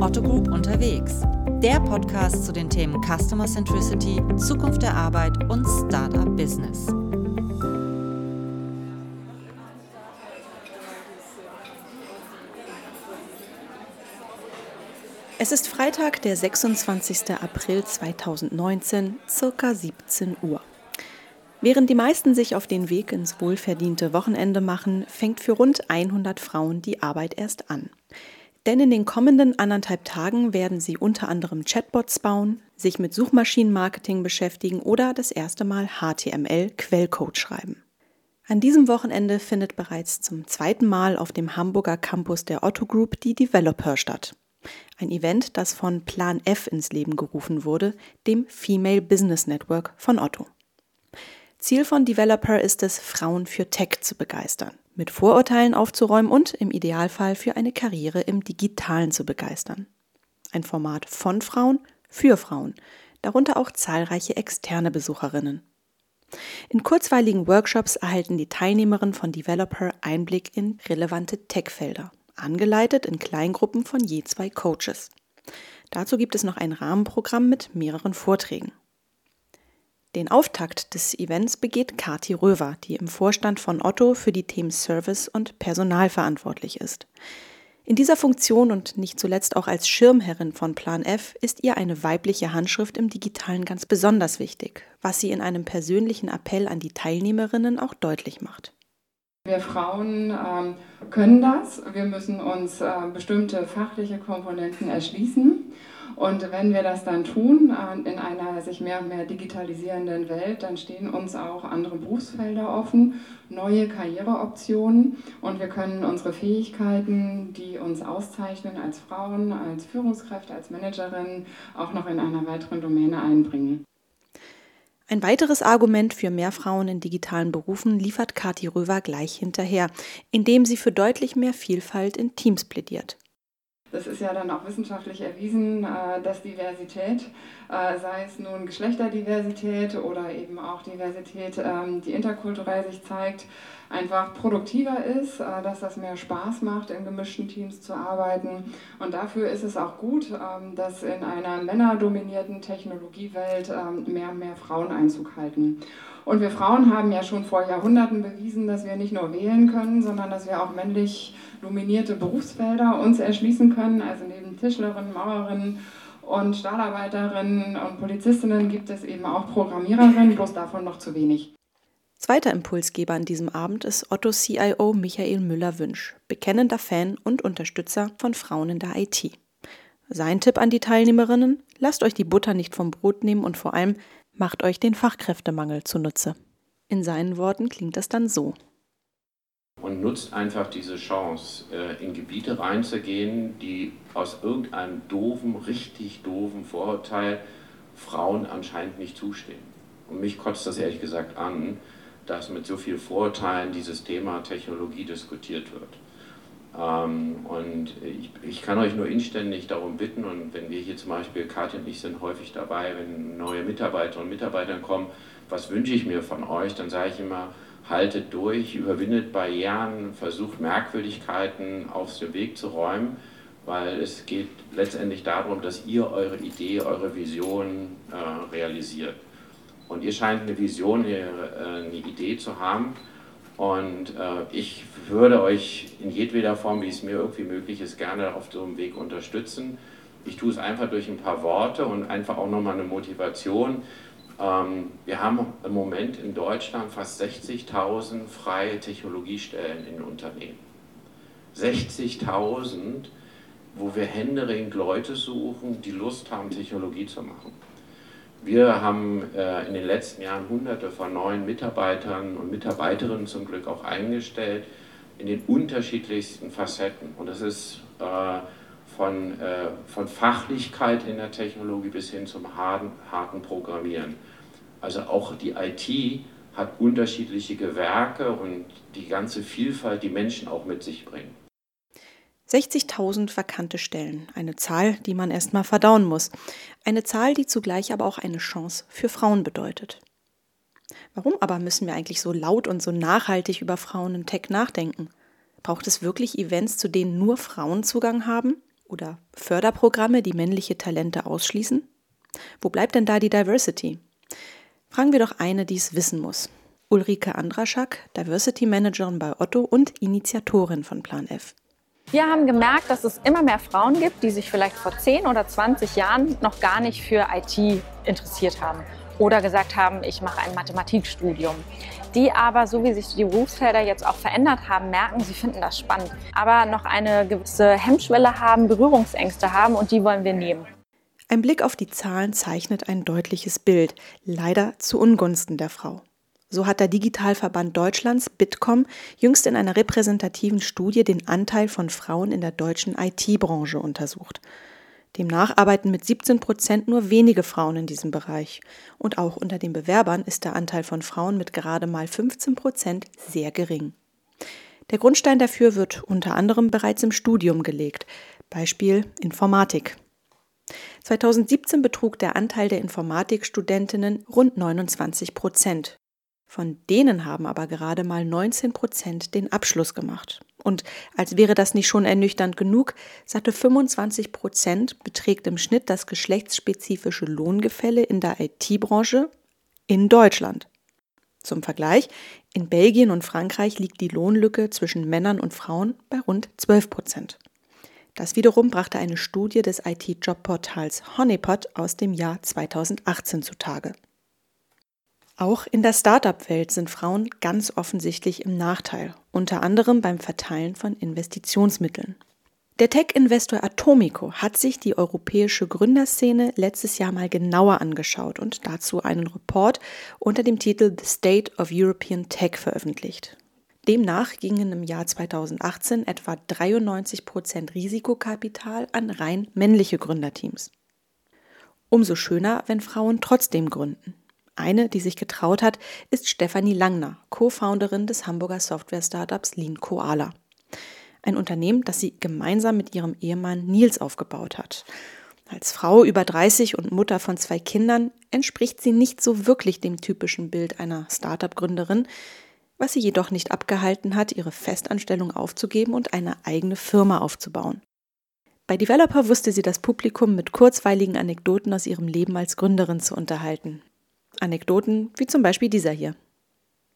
Otto Group unterwegs. Der Podcast zu den Themen Customer Centricity, Zukunft der Arbeit und Startup Business. Es ist Freitag, der 26. April 2019, circa 17 Uhr. Während die meisten sich auf den Weg ins wohlverdiente Wochenende machen, fängt für rund 100 Frauen die Arbeit erst an. Denn in den kommenden anderthalb Tagen werden sie unter anderem Chatbots bauen, sich mit Suchmaschinenmarketing beschäftigen oder das erste Mal HTML Quellcode schreiben. An diesem Wochenende findet bereits zum zweiten Mal auf dem Hamburger Campus der Otto Group die Developer statt. Ein Event, das von Plan F ins Leben gerufen wurde, dem Female Business Network von Otto. Ziel von Developer ist es, Frauen für Tech zu begeistern, mit Vorurteilen aufzuräumen und im Idealfall für eine Karriere im Digitalen zu begeistern. Ein Format von Frauen für Frauen, darunter auch zahlreiche externe Besucherinnen. In kurzweiligen Workshops erhalten die Teilnehmerinnen von Developer Einblick in relevante Tech-Felder, angeleitet in Kleingruppen von je zwei Coaches. Dazu gibt es noch ein Rahmenprogramm mit mehreren Vorträgen. Den Auftakt des Events begeht Kati Röver, die im Vorstand von Otto für die Themen Service und Personal verantwortlich ist. In dieser Funktion und nicht zuletzt auch als Schirmherrin von Plan F ist ihr eine weibliche Handschrift im Digitalen ganz besonders wichtig, was sie in einem persönlichen Appell an die Teilnehmerinnen auch deutlich macht. Wir Frauen ähm, können das. Wir müssen uns äh, bestimmte fachliche Komponenten erschließen. Und wenn wir das dann tun, äh, in einer sich mehr und mehr digitalisierenden Welt, dann stehen uns auch andere Berufsfelder offen, neue Karriereoptionen und wir können unsere Fähigkeiten, die uns auszeichnen als Frauen, als Führungskräfte, als Managerin, auch noch in einer weiteren Domäne einbringen. Ein weiteres Argument für mehr Frauen in digitalen Berufen liefert Kati Röver gleich hinterher, indem sie für deutlich mehr Vielfalt in Teams plädiert. Das ist ja dann auch wissenschaftlich erwiesen, äh, dass Diversität, äh, sei es nun Geschlechterdiversität oder eben auch Diversität, ähm, die interkulturell sich zeigt, einfach produktiver ist, äh, dass das mehr Spaß macht, in gemischten Teams zu arbeiten. Und dafür ist es auch gut, ähm, dass in einer männerdominierten Technologiewelt ähm, mehr und mehr Frauen Einzug halten. Und wir Frauen haben ja schon vor Jahrhunderten bewiesen, dass wir nicht nur wählen können, sondern dass wir auch männlich dominierte Berufsfelder uns erschließen können. Also neben Tischlerinnen, Maurerinnen und Stahlarbeiterinnen und Polizistinnen gibt es eben auch Programmiererinnen, bloß davon noch zu wenig. Zweiter Impulsgeber an diesem Abend ist Otto CIO Michael Müller-Wünsch, bekennender Fan und Unterstützer von Frauen in der IT. Sein Tipp an die Teilnehmerinnen: Lasst euch die Butter nicht vom Brot nehmen und vor allem macht euch den Fachkräftemangel zunutze. In seinen Worten klingt das dann so. Und nutzt einfach diese Chance, äh, in Gebiete reinzugehen, die aus irgendeinem doofen, richtig doofen Vorurteil Frauen anscheinend nicht zustehen. Und mich kotzt das ehrlich gesagt an, dass mit so vielen Vorurteilen dieses Thema Technologie diskutiert wird. Ähm, und ich, ich, kann euch nur inständig darum bitten, und wenn wir hier zum Beispiel, Katja und ich sind häufig dabei, wenn neue Mitarbeiterinnen und Mitarbeiter kommen, was wünsche ich mir von euch, dann sage ich immer, haltet durch, überwindet Barrieren, versucht Merkwürdigkeiten aus dem Weg zu räumen, weil es geht letztendlich darum, dass ihr eure Idee, eure Vision äh, realisiert. Und ihr scheint eine Vision, äh, eine Idee zu haben, und äh, ich würde euch in jedweder Form, wie es mir irgendwie möglich ist, gerne auf so einem Weg unterstützen. Ich tue es einfach durch ein paar Worte und einfach auch nochmal eine Motivation. Ähm, wir haben im Moment in Deutschland fast 60.000 freie Technologiestellen in Unternehmen. 60.000, wo wir händeringend Leute suchen, die Lust haben, Technologie zu machen. Wir haben äh, in den letzten Jahren hunderte von neuen Mitarbeitern und Mitarbeiterinnen zum Glück auch eingestellt in den unterschiedlichsten Facetten. Und das ist äh, von, äh, von Fachlichkeit in der Technologie bis hin zum harten, harten Programmieren. Also auch die IT hat unterschiedliche Gewerke und die ganze Vielfalt, die Menschen auch mit sich bringen. 60.000 vakante Stellen, eine Zahl, die man erstmal verdauen muss, eine Zahl, die zugleich aber auch eine Chance für Frauen bedeutet. Warum aber müssen wir eigentlich so laut und so nachhaltig über Frauen im Tech nachdenken? Braucht es wirklich Events, zu denen nur Frauen Zugang haben? Oder Förderprogramme, die männliche Talente ausschließen? Wo bleibt denn da die Diversity? Fragen wir doch eine, die es wissen muss. Ulrike Andraschak, Diversity Managerin bei Otto und Initiatorin von Plan F. Wir haben gemerkt, dass es immer mehr Frauen gibt, die sich vielleicht vor 10 oder 20 Jahren noch gar nicht für IT interessiert haben oder gesagt haben, ich mache ein Mathematikstudium. Die aber, so wie sich die Berufsfelder jetzt auch verändert haben, merken, sie finden das spannend, aber noch eine gewisse Hemmschwelle haben, Berührungsängste haben und die wollen wir nehmen. Ein Blick auf die Zahlen zeichnet ein deutliches Bild, leider zu Ungunsten der Frau. So hat der Digitalverband Deutschlands Bitkom jüngst in einer repräsentativen Studie den Anteil von Frauen in der deutschen IT-Branche untersucht. Demnach arbeiten mit 17 Prozent nur wenige Frauen in diesem Bereich. Und auch unter den Bewerbern ist der Anteil von Frauen mit gerade mal 15 Prozent sehr gering. Der Grundstein dafür wird unter anderem bereits im Studium gelegt. Beispiel Informatik. 2017 betrug der Anteil der Informatikstudentinnen rund 29 Prozent. Von denen haben aber gerade mal 19 Prozent den Abschluss gemacht. Und als wäre das nicht schon ernüchternd genug, satte 25 Prozent beträgt im Schnitt das geschlechtsspezifische Lohngefälle in der IT-Branche in Deutschland. Zum Vergleich, in Belgien und Frankreich liegt die Lohnlücke zwischen Männern und Frauen bei rund 12 Prozent. Das wiederum brachte eine Studie des IT-Jobportals Honeypot aus dem Jahr 2018 zutage. Auch in der Startup-Welt sind Frauen ganz offensichtlich im Nachteil, unter anderem beim Verteilen von Investitionsmitteln. Der Tech-Investor Atomico hat sich die europäische Gründerszene letztes Jahr mal genauer angeschaut und dazu einen Report unter dem Titel The State of European Tech veröffentlicht. Demnach gingen im Jahr 2018 etwa 93 Prozent Risikokapital an rein männliche Gründerteams. Umso schöner, wenn Frauen trotzdem gründen. Eine, die sich getraut hat, ist Stefanie Langner, Co-Founderin des Hamburger Software-Startups Lean Koala. Ein Unternehmen, das sie gemeinsam mit ihrem Ehemann Nils aufgebaut hat. Als Frau über 30 und Mutter von zwei Kindern entspricht sie nicht so wirklich dem typischen Bild einer Startup-Gründerin, was sie jedoch nicht abgehalten hat, ihre Festanstellung aufzugeben und eine eigene Firma aufzubauen. Bei Developer wusste sie das Publikum mit kurzweiligen Anekdoten aus ihrem Leben als Gründerin zu unterhalten. Anekdoten wie zum Beispiel dieser hier.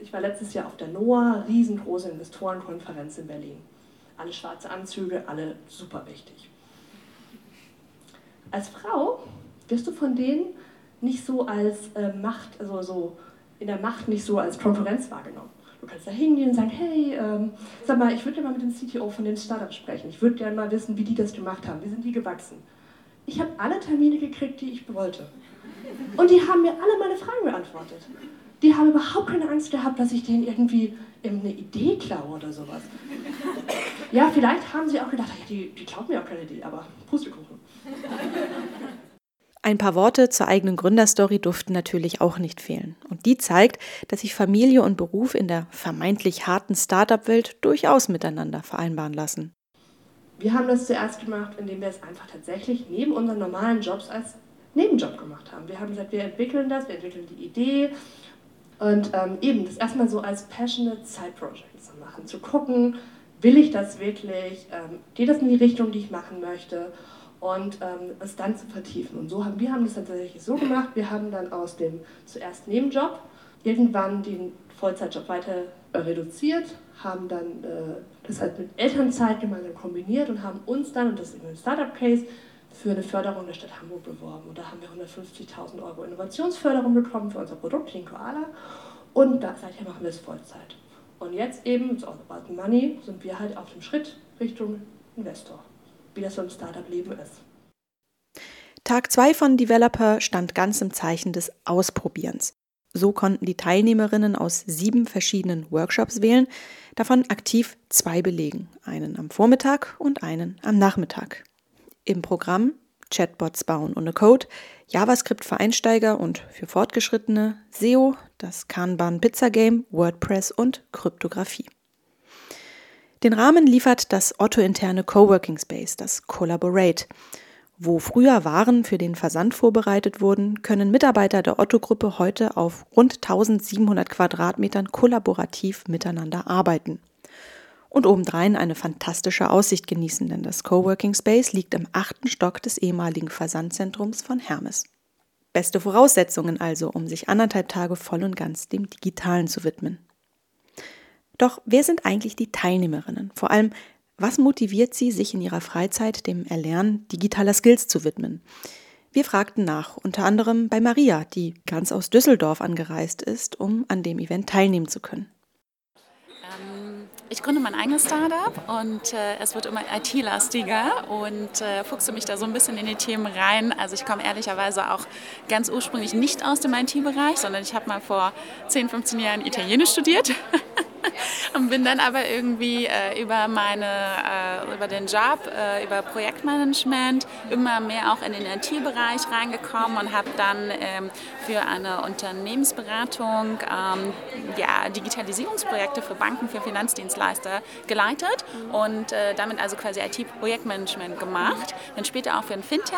Ich war letztes Jahr auf der NOAA, riesengroße Investorenkonferenz in Berlin. Alle schwarze Anzüge, alle super wichtig. Als Frau wirst du von denen nicht so als äh, Macht, also so in der Macht nicht so als Konkurrenz wahrgenommen. Du kannst da hingehen und sagen, hey, ähm, sag mal, ich würde gerne mal mit dem CTO von dem Startup sprechen. Ich würde gerne mal wissen, wie die das gemacht haben. Wie sind die gewachsen? Ich habe alle Termine gekriegt, die ich wollte. Und die haben mir alle meine Fragen beantwortet. Die haben überhaupt keine Angst gehabt, dass ich denen irgendwie eine Idee klaue oder sowas. Ja, vielleicht haben sie auch gedacht, ja, die, die klaut mir auch keine Idee, aber Pustekuchen. Ein paar Worte zur eigenen Gründerstory durften natürlich auch nicht fehlen. Und die zeigt, dass sich Familie und Beruf in der vermeintlich harten Startup-Welt durchaus miteinander vereinbaren lassen. Wir haben das zuerst gemacht, indem wir es einfach tatsächlich neben unseren normalen Jobs als Nebenjob gemacht haben. Wir haben gesagt, wir entwickeln das, wir entwickeln die Idee und ähm, eben das erstmal so als passionate Side Project zu machen, zu gucken, will ich das wirklich, ähm, geht das in die Richtung, die ich machen möchte und ähm, es dann zu vertiefen. Und so haben wir haben das tatsächlich so gemacht, wir haben dann aus dem zuerst Nebenjob irgendwann den Vollzeitjob weiter äh, reduziert, haben dann äh, das halt mit Elternzeit gemeinsam kombiniert und haben uns dann, und das ist ein Startup-Case, für eine Förderung der Stadt Hamburg beworben. Und da haben wir 150.000 Euro Innovationsförderung bekommen für unser Produkt Clean Koala. Und da, seither machen wir es Vollzeit. Und jetzt eben, all about money, sind wir halt auf dem Schritt Richtung Investor, wie das so im Startup-Leben ist. Tag 2 von Developer stand ganz im Zeichen des Ausprobierens. So konnten die Teilnehmerinnen aus sieben verschiedenen Workshops wählen, davon aktiv zwei belegen, einen am Vormittag und einen am Nachmittag. Im Programm Chatbots bauen ohne Code, JavaScript für Einsteiger und für Fortgeschrittene, SEO, das Kanban Pizza Game, WordPress und Kryptographie. Den Rahmen liefert das Otto-interne Coworking Space, das Collaborate. Wo früher Waren für den Versand vorbereitet wurden, können Mitarbeiter der Otto-Gruppe heute auf rund 1700 Quadratmetern kollaborativ miteinander arbeiten. Und obendrein eine fantastische Aussicht genießen, denn das Coworking Space liegt im achten Stock des ehemaligen Versandzentrums von Hermes. Beste Voraussetzungen also, um sich anderthalb Tage voll und ganz dem Digitalen zu widmen. Doch wer sind eigentlich die Teilnehmerinnen? Vor allem, was motiviert sie, sich in ihrer Freizeit dem Erlernen digitaler Skills zu widmen? Wir fragten nach, unter anderem bei Maria, die ganz aus Düsseldorf angereist ist, um an dem Event teilnehmen zu können. Ich gründe mein eigenes Startup und äh, es wird immer IT-lastiger und äh, fuchse mich da so ein bisschen in die Themen rein. Also ich komme ehrlicherweise auch ganz ursprünglich nicht aus dem IT-Bereich, sondern ich habe mal vor 10, 15 Jahren Italienisch studiert. und bin dann aber irgendwie äh, über meine äh, über den Job äh, über Projektmanagement immer mehr auch in den IT-Bereich reingekommen und habe dann ähm, für eine Unternehmensberatung ähm, ja, Digitalisierungsprojekte für Banken für Finanzdienstleister geleitet und äh, damit also quasi IT-Projektmanagement gemacht dann später auch für ein Fintech.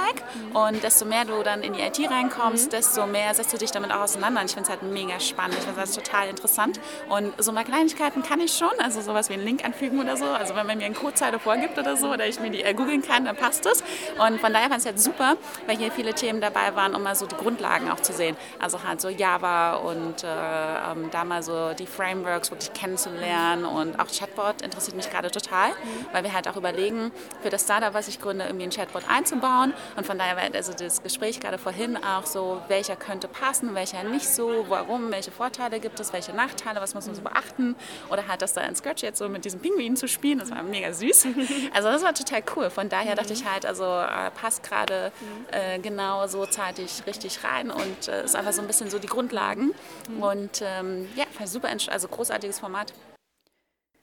Und desto mehr du dann in die IT reinkommst desto mehr setzt du dich damit auch auseinander. Und ich finde es halt mega spannend. Ich finde das total interessant. Und so mal Kleinigkeiten kann ich schon, also sowas wie einen Link anfügen oder so. Also wenn man mir eine Codezeile vorgibt oder so oder ich mir die äh, googeln kann, dann passt es. Und von daher fand ich es halt super, weil hier viele Themen dabei waren, um mal so die Grundlagen auch zu sehen. Also halt so Java und äh, ähm, da mal so die Frameworks wirklich kennenzulernen und auch Chatbot interessiert mich gerade total, weil wir halt auch überlegen, für das Startup, was ich gründe, irgendwie ein Chatbot einzubauen. Und von daher war also das Gespräch gerade vorhin auch so, welcher könnte passen, welcher nicht so, warum, welche Vorteile gibt es, welche Nachteile, was muss man so beachten. Oder halt das da in Scratch jetzt so mit diesem Pinguin zu spielen, das war mega süß. Also das war total cool. Von daher dachte ich halt, also äh, passt gerade äh, genau so zeitig richtig rein und äh, ist einfach so ein bisschen so die Grundlagen. Und ähm, ja, super, also großartiges Format.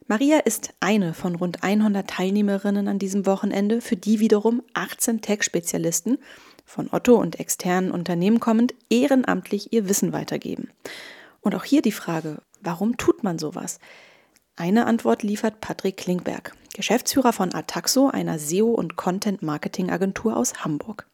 Maria ist eine von rund 100 Teilnehmerinnen an diesem Wochenende, für die wiederum 18 Tech-Spezialisten von Otto und externen Unternehmen kommend ehrenamtlich ihr Wissen weitergeben. Und auch hier die Frage, warum tut man sowas? Eine Antwort liefert Patrick Klingberg, Geschäftsführer von Ataxo, einer SEO- und Content-Marketing-Agentur aus Hamburg.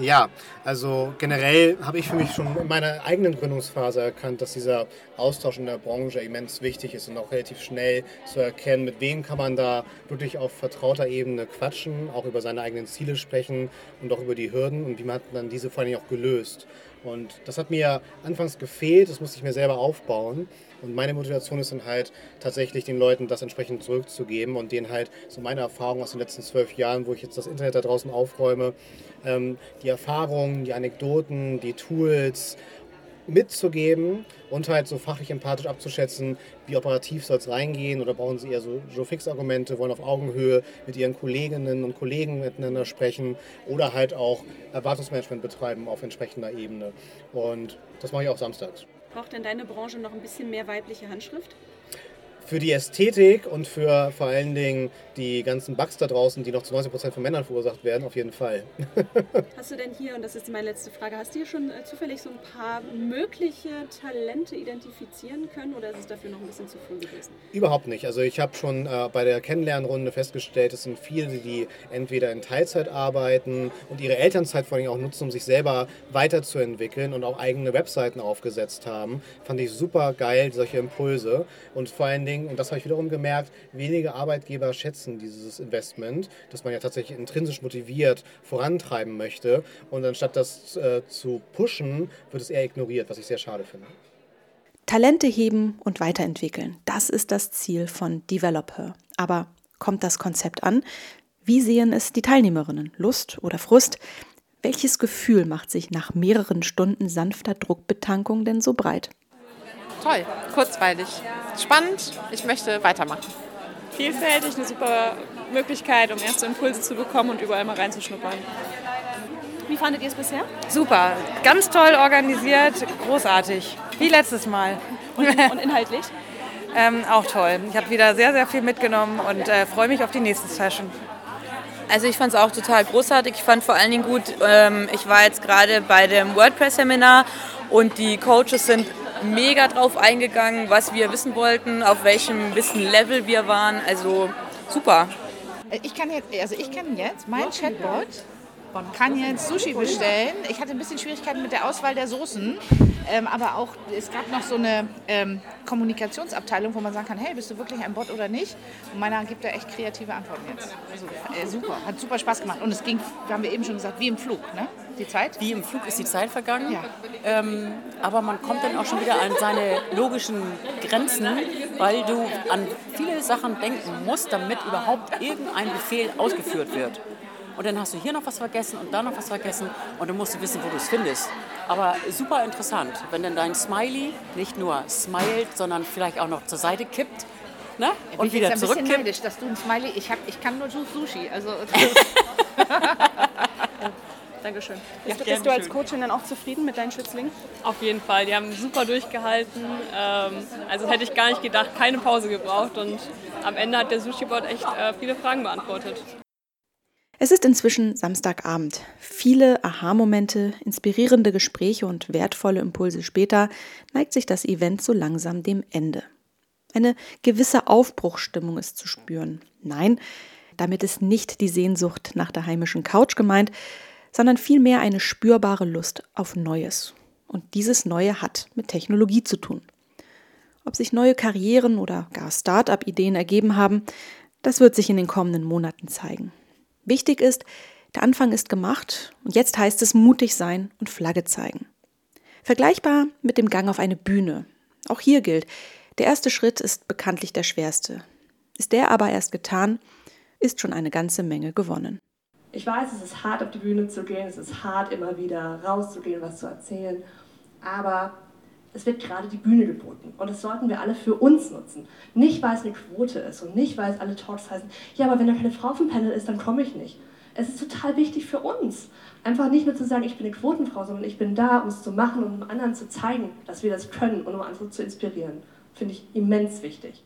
Ja, also generell habe ich für mich schon in meiner eigenen Gründungsphase erkannt, dass dieser Austausch in der Branche immens wichtig ist und auch relativ schnell zu erkennen, mit wem kann man da wirklich auf vertrauter Ebene quatschen, auch über seine eigenen Ziele sprechen und auch über die Hürden und wie man dann diese vor allem auch gelöst. Und das hat mir anfangs gefehlt, das musste ich mir selber aufbauen. Und meine Motivation ist dann halt tatsächlich den Leuten das entsprechend zurückzugeben und denen halt so meine Erfahrungen aus den letzten zwölf Jahren, wo ich jetzt das Internet da draußen aufräume, ähm, die Erfahrungen, die Anekdoten, die Tools mitzugeben und halt so fachlich empathisch abzuschätzen, wie operativ soll es reingehen oder brauchen sie eher so, so Fix-Argumente, wollen auf Augenhöhe mit ihren Kolleginnen und Kollegen miteinander sprechen oder halt auch Erwartungsmanagement betreiben auf entsprechender Ebene. Und das mache ich auch samstags. Braucht denn deine Branche noch ein bisschen mehr weibliche Handschrift? Für die Ästhetik und für vor allen Dingen die ganzen Bugs da draußen, die noch zu 90% von Männern verursacht werden, auf jeden Fall. hast du denn hier, und das ist meine letzte Frage, hast du hier schon äh, zufällig so ein paar mögliche Talente identifizieren können oder ist es dafür noch ein bisschen zu früh gewesen? Überhaupt nicht. Also ich habe schon äh, bei der Kennenlernrunde festgestellt, es sind viele, die entweder in Teilzeit arbeiten und ihre Elternzeit vor allem auch nutzen, um sich selber weiterzuentwickeln und auch eigene Webseiten aufgesetzt haben. Fand ich super geil, solche Impulse. Und vor allen Dingen Dingen, und das habe ich wiederum gemerkt, wenige Arbeitgeber schätzen dieses Investment, das man ja tatsächlich intrinsisch motiviert vorantreiben möchte. Und anstatt das äh, zu pushen, wird es eher ignoriert, was ich sehr schade finde. Talente heben und weiterentwickeln, das ist das Ziel von Developer. Aber kommt das Konzept an? Wie sehen es die Teilnehmerinnen? Lust oder Frust? Welches Gefühl macht sich nach mehreren Stunden sanfter Druckbetankung denn so breit? Toll, kurzweilig, spannend. Ich möchte weitermachen. Vielfältig, eine super Möglichkeit, um erste Impulse zu bekommen und überall mal reinzuschnuppern. Wie fandet ihr es bisher? Super, ganz toll organisiert, großartig, wie letztes Mal. Und, und inhaltlich? ähm, auch toll. Ich habe wieder sehr, sehr viel mitgenommen und äh, freue mich auf die nächste Session. Also ich fand es auch total großartig. Ich fand vor allen Dingen gut, ähm, ich war jetzt gerade bei dem WordPress-Seminar und die Coaches sind mega drauf eingegangen, was wir wissen wollten, auf welchem Wissenlevel wir waren. Also super. Ich kann jetzt, also ich kann jetzt mein Chatbot kann jetzt Sushi bestellen. Ich hatte ein bisschen Schwierigkeiten mit der Auswahl der Soßen. Ähm, aber auch, es gab noch so eine ähm, Kommunikationsabteilung, wo man sagen kann, hey, bist du wirklich ein Bot oder nicht? Und meiner gibt da echt kreative Antworten jetzt. Also äh, super, hat super Spaß gemacht. Und es ging, haben wir eben schon gesagt, wie im Flug, ne? Die Zeit? Wie im Flug ist die Zeit vergangen. Ja. Ähm, aber man kommt dann auch schon wieder an seine logischen Grenzen, weil du an viele Sachen denken musst, damit überhaupt irgendein Befehl ausgeführt wird und dann hast du hier noch was vergessen und da noch was vergessen und dann musst du wissen, wo du es findest. Aber super interessant, wenn dann dein Smiley nicht nur smilet, sondern vielleicht auch noch zur Seite kippt. Ne? Ja, und wieder zurückkippt. Ich bin neidisch, dass du ein Smiley, ich, hab, ich kann nur Sushi. Also, Dankeschön. Bist, ja, du, bist du als Coachin dann auch zufrieden mit deinen Schützlingen? Auf jeden Fall. Die haben super durchgehalten. Ähm, also hätte ich gar nicht gedacht, keine Pause gebraucht. Und am Ende hat der Sushi-Bot echt äh, viele Fragen beantwortet. Es ist inzwischen Samstagabend. Viele Aha-Momente, inspirierende Gespräche und wertvolle Impulse später neigt sich das Event so langsam dem Ende. Eine gewisse Aufbruchstimmung ist zu spüren. Nein, damit ist nicht die Sehnsucht nach der heimischen Couch gemeint, sondern vielmehr eine spürbare Lust auf Neues. Und dieses Neue hat mit Technologie zu tun. Ob sich neue Karrieren oder gar Start-up-Ideen ergeben haben, das wird sich in den kommenden Monaten zeigen. Wichtig ist, der Anfang ist gemacht und jetzt heißt es mutig sein und Flagge zeigen. Vergleichbar mit dem Gang auf eine Bühne. Auch hier gilt, der erste Schritt ist bekanntlich der schwerste. Ist der aber erst getan, ist schon eine ganze Menge gewonnen. Ich weiß, es ist hart, auf die Bühne zu gehen, es ist hart, immer wieder rauszugehen, was zu erzählen, aber es wird gerade die Bühne geboten und das sollten wir alle für uns nutzen. Nicht, weil es eine Quote ist und nicht, weil es alle Talks heißen, ja, aber wenn da keine Frau vom Panel ist, dann komme ich nicht. Es ist total wichtig für uns. Einfach nicht nur zu sagen, ich bin eine Quotenfrau, sondern ich bin da, um es zu machen und um anderen zu zeigen, dass wir das können und um andere zu inspirieren. Finde ich immens wichtig.